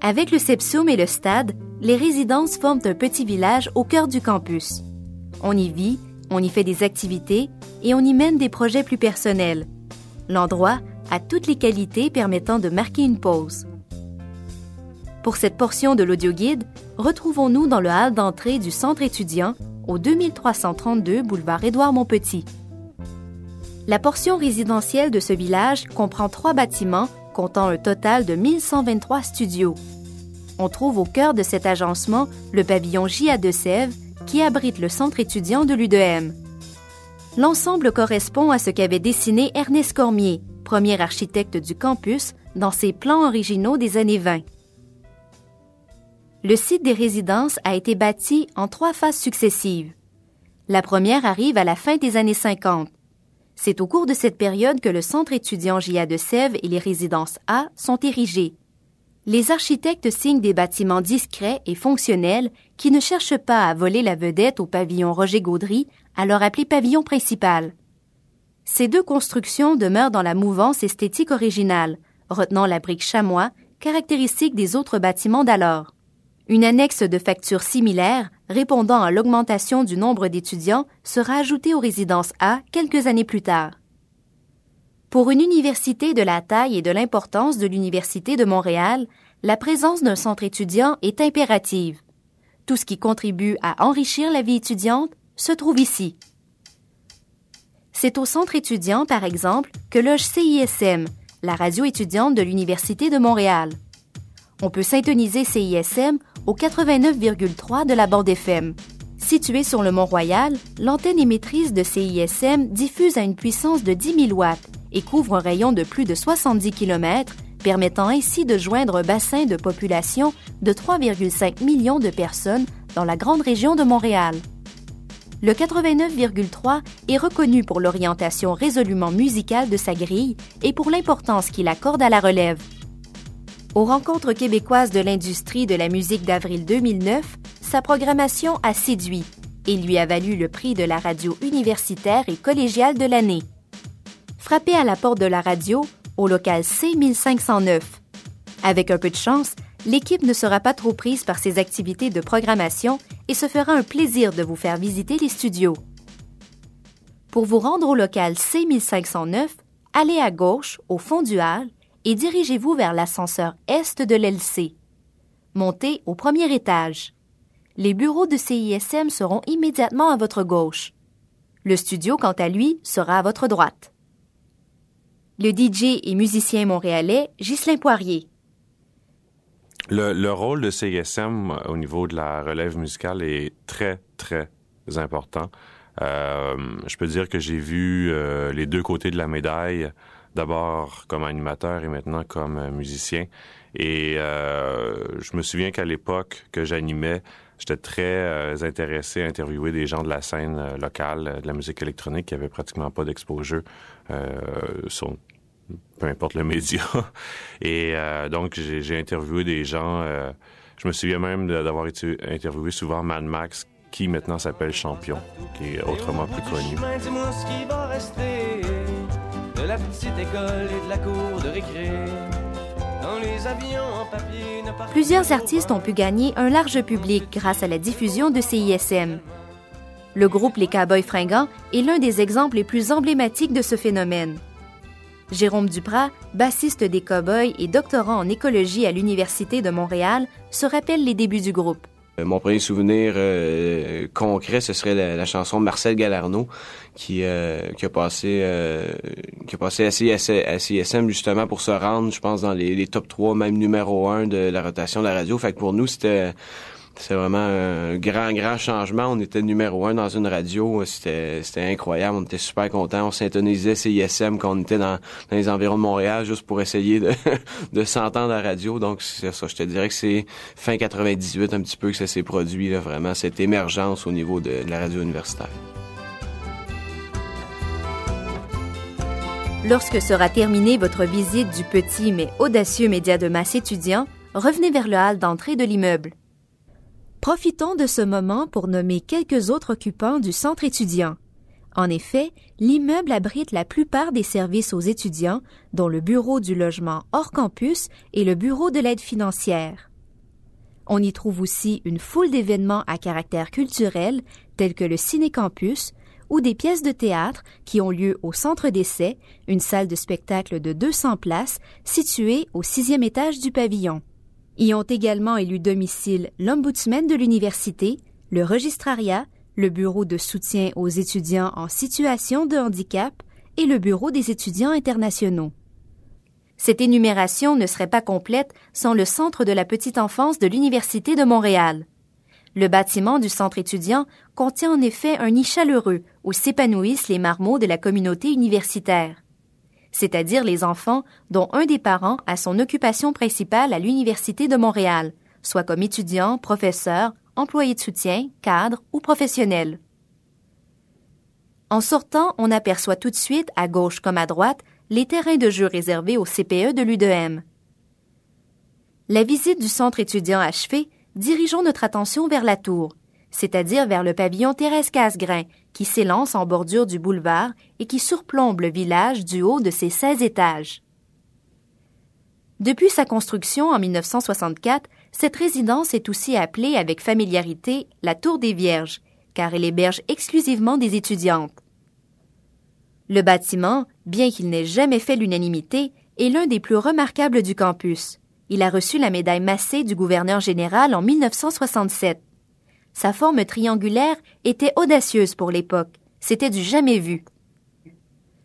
Avec le Sepsum et le stade, les résidences forment un petit village au cœur du campus. On y vit, on y fait des activités et on y mène des projets plus personnels. L'endroit a toutes les qualités permettant de marquer une pause. Pour cette portion de l'audioguide, retrouvons-nous dans le hall d'entrée du centre étudiant au 2332 boulevard Édouard-Montpetit. La portion résidentielle de ce village comprend trois bâtiments comptant un total de 1123 studios. On trouve au cœur de cet agencement le pavillon JA de Sèvres qui abrite le centre étudiant de l'UDM. L'ensemble correspond à ce qu'avait dessiné Ernest Cormier, premier architecte du campus, dans ses plans originaux des années 20. Le site des résidences a été bâti en trois phases successives. La première arrive à la fin des années 50. C'est au cours de cette période que le centre étudiant JA de Sèvres et les résidences A sont érigés. Les architectes signent des bâtiments discrets et fonctionnels qui ne cherchent pas à voler la vedette au pavillon Roger Gaudry, alors appelé pavillon principal. Ces deux constructions demeurent dans la mouvance esthétique originale, retenant la brique chamois, caractéristique des autres bâtiments d'alors. Une annexe de facture similaire, répondant à l'augmentation du nombre d'étudiants, sera ajoutée aux résidences A quelques années plus tard. Pour une université de la taille et de l'importance de l'Université de Montréal, la présence d'un centre étudiant est impérative. Tout ce qui contribue à enrichir la vie étudiante se trouve ici. C'est au centre étudiant, par exemple, que loge CISM, la radio étudiante de l'Université de Montréal. On peut syntoniser CISM au 89,3 de la bande FM. Située sur le Mont-Royal, l'antenne émettrice de CISM diffuse à une puissance de 10 000 watts et couvre un rayon de plus de 70 km, permettant ainsi de joindre un bassin de population de 3,5 millions de personnes dans la grande région de Montréal. Le 89,3 est reconnu pour l'orientation résolument musicale de sa grille et pour l'importance qu'il accorde à la relève. Aux rencontres québécoises de l'industrie de la musique d'avril 2009, sa programmation a séduit et lui a valu le prix de la radio universitaire et collégiale de l'année frappez à la porte de la radio au local C1509. Avec un peu de chance, l'équipe ne sera pas trop prise par ses activités de programmation et se fera un plaisir de vous faire visiter les studios. Pour vous rendre au local C1509, allez à gauche, au fond du hall, et dirigez-vous vers l'ascenseur Est de l'LC. Montez au premier étage. Les bureaux de CISM seront immédiatement à votre gauche. Le studio, quant à lui, sera à votre droite le DJ et musicien montréalais Ghislain Poirier. Le, rôle de CISM euh, au niveau de la relève musicale est très, très important. Euh, je peux dire que j'ai vu euh, les deux côtés de la médaille, d'abord comme animateur et maintenant comme musicien. Et je me souviens qu'à l'époque que j'animais, j'étais très intéressé à interviewer des gens de la scène locale de la musique électronique qui avaient pratiquement pas d'exposure sur peu importe le média. Et euh, donc, j'ai interviewé des gens. Euh, je me souviens même d'avoir interviewé souvent Mad Max, qui maintenant s'appelle Champion, qui est autrement plus connu. Plusieurs artistes ont pu gagner un large public grâce à la diffusion de CISM. Le groupe Les Cowboys Fringants est l'un des exemples les plus emblématiques de ce phénomène. Jérôme Duprat, bassiste des Cowboys et doctorant en écologie à l'Université de Montréal, se rappelle les débuts du groupe. Euh, mon premier souvenir euh, concret, ce serait la, chanson Marcel Galarno qui, euh, qui a passé qui a passé à, CSM justement pour se rendre, je pense, dans les, les top 3, même numéro 1 de la rotation de la radio. Fait que pour nous, c'était c'est vraiment un grand, grand changement. On était numéro un dans une radio. C'était, incroyable. On était super contents. On syntonisait CISM quand on était dans, les environs de Montréal juste pour essayer de, de s'entendre à la radio. Donc, c'est ça. Je te dirais que c'est fin 98 un petit peu que ça s'est produit, vraiment, cette émergence au niveau de la radio universitaire. Lorsque sera terminée votre visite du petit mais audacieux média de masse étudiant, revenez vers le hall d'entrée de l'immeuble. Profitons de ce moment pour nommer quelques autres occupants du centre étudiant. En effet, l'immeuble abrite la plupart des services aux étudiants, dont le bureau du logement hors campus et le bureau de l'aide financière. On y trouve aussi une foule d'événements à caractère culturel tels que le Ciné-Campus ou des pièces de théâtre qui ont lieu au Centre d'essai, une salle de spectacle de 200 places située au sixième étage du pavillon. Y ont également élu domicile l'Ombudsman de l'université, le registrariat, le Bureau de soutien aux étudiants en situation de handicap et le Bureau des étudiants internationaux. Cette énumération ne serait pas complète sans le Centre de la petite enfance de l'Université de Montréal. Le bâtiment du centre étudiant contient en effet un nid chaleureux où s'épanouissent les marmots de la communauté universitaire, c'est-à-dire les enfants dont un des parents a son occupation principale à l'Université de Montréal, soit comme étudiant, professeur, employé de soutien, cadre ou professionnel. En sortant, on aperçoit tout de suite, à gauche comme à droite, les terrains de jeu réservés au CPE de l'UDM. La visite du centre étudiant achevée, dirigeons notre attention vers la tour, c'est-à-dire vers le pavillon Thérèse Casgrain, qui s'élance en bordure du boulevard et qui surplombe le village du haut de ses 16 étages. Depuis sa construction en 1964, cette résidence est aussi appelée avec familiarité la Tour des Vierges, car elle héberge exclusivement des étudiantes. Le bâtiment, bien qu'il n'ait jamais fait l'unanimité, est l'un des plus remarquables du campus. Il a reçu la médaille Massé du gouverneur général en 1967. Sa forme triangulaire était audacieuse pour l'époque. C'était du jamais vu.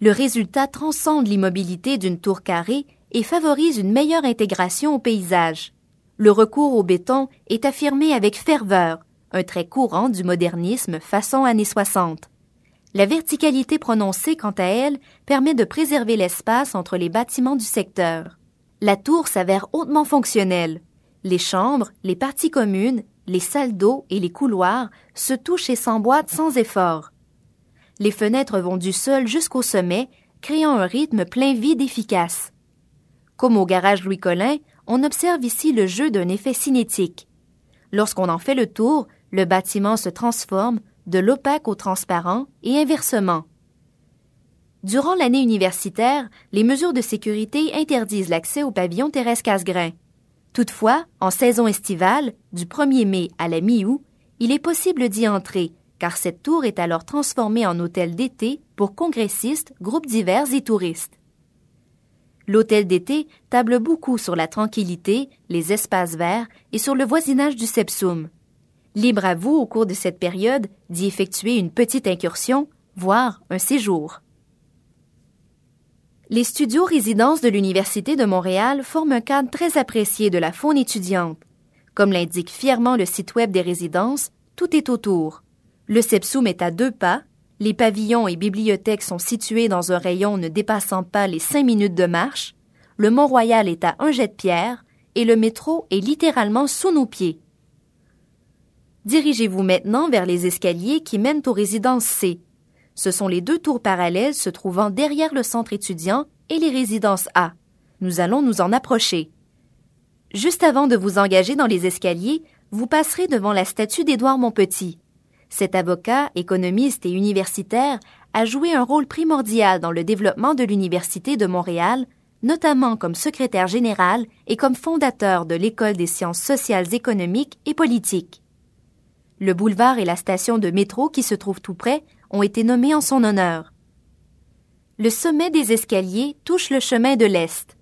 Le résultat transcende l'immobilité d'une tour carrée et favorise une meilleure intégration au paysage. Le recours au béton est affirmé avec ferveur, un trait courant du modernisme façon années 60. La verticalité prononcée, quant à elle, permet de préserver l'espace entre les bâtiments du secteur. La tour s'avère hautement fonctionnelle. Les chambres, les parties communes, les salles d'eau et les couloirs se touchent et s'emboîtent sans effort. Les fenêtres vont du sol jusqu'au sommet, créant un rythme plein vide efficace. Comme au garage Louis Collin, on observe ici le jeu d'un effet cinétique. Lorsqu'on en fait le tour, le bâtiment se transforme, de l'opaque au transparent et inversement. Durant l'année universitaire, les mesures de sécurité interdisent l'accès au pavillon Thérèse Casgrain. Toutefois, en saison estivale, du 1er mai à la mi-août, il est possible d'y entrer, car cette tour est alors transformée en hôtel d'été pour congressistes, groupes divers et touristes. L'hôtel d'été table beaucoup sur la tranquillité, les espaces verts et sur le voisinage du Sepsum. Libre à vous, au cours de cette période, d'y effectuer une petite incursion, voire un séjour. Les studios résidences de l'Université de Montréal forment un cadre très apprécié de la faune étudiante. Comme l'indique fièrement le site web des résidences, tout est autour. Le Sepsum est à deux pas, les pavillons et bibliothèques sont situés dans un rayon ne dépassant pas les cinq minutes de marche, le Mont-Royal est à un jet de pierre, et le métro est littéralement sous nos pieds. Dirigez-vous maintenant vers les escaliers qui mènent aux résidences C. Ce sont les deux tours parallèles se trouvant derrière le centre étudiant et les résidences A. Nous allons nous en approcher. Juste avant de vous engager dans les escaliers, vous passerez devant la statue d'Édouard Montpetit. Cet avocat, économiste et universitaire a joué un rôle primordial dans le développement de l'Université de Montréal, notamment comme secrétaire général et comme fondateur de l'École des sciences sociales économiques et politiques. Le boulevard et la station de métro qui se trouvent tout près ont été nommés en son honneur. Le sommet des escaliers touche le chemin de l'Est.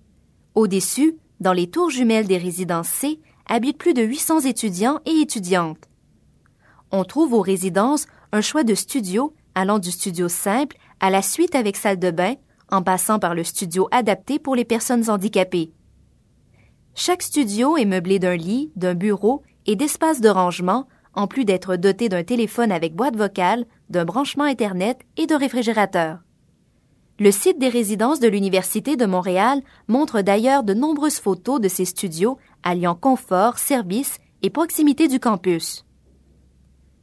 Au-dessus, dans les tours jumelles des résidences C, habitent plus de 800 étudiants et étudiantes. On trouve aux résidences un choix de studios allant du studio simple à la suite avec salle de bain, en passant par le studio adapté pour les personnes handicapées. Chaque studio est meublé d'un lit, d'un bureau et d'espaces de rangement en plus d'être doté d'un téléphone avec boîte vocale, d'un branchement Internet et d'un réfrigérateur. Le site des résidences de l'Université de Montréal montre d'ailleurs de nombreuses photos de ces studios alliant confort, service et proximité du campus.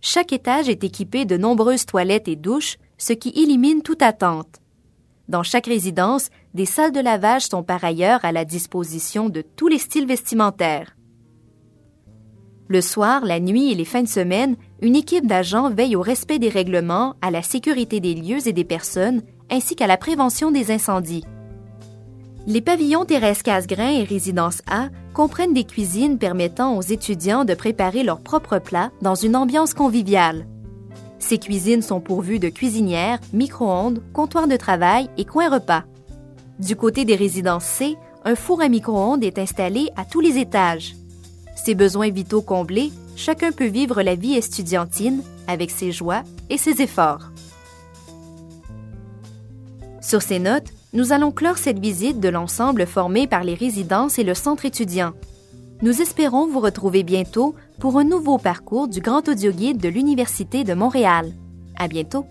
Chaque étage est équipé de nombreuses toilettes et douches, ce qui élimine toute attente. Dans chaque résidence, des salles de lavage sont par ailleurs à la disposition de tous les styles vestimentaires. Le soir, la nuit et les fins de semaine, une équipe d'agents veille au respect des règlements, à la sécurité des lieux et des personnes, ainsi qu'à la prévention des incendies. Les pavillons Thérèse Casgrain et Résidence A comprennent des cuisines permettant aux étudiants de préparer leurs propres plats dans une ambiance conviviale. Ces cuisines sont pourvues de cuisinières, micro-ondes, comptoirs de travail et coins repas. Du côté des résidences C, un four à micro-ondes est installé à tous les étages. Ses besoins vitaux comblés, chacun peut vivre la vie estudiantine avec ses joies et ses efforts. Sur ces notes, nous allons clore cette visite de l'ensemble formé par les résidences et le centre étudiant. Nous espérons vous retrouver bientôt pour un nouveau parcours du Grand Audio Guide de l'Université de Montréal. À bientôt!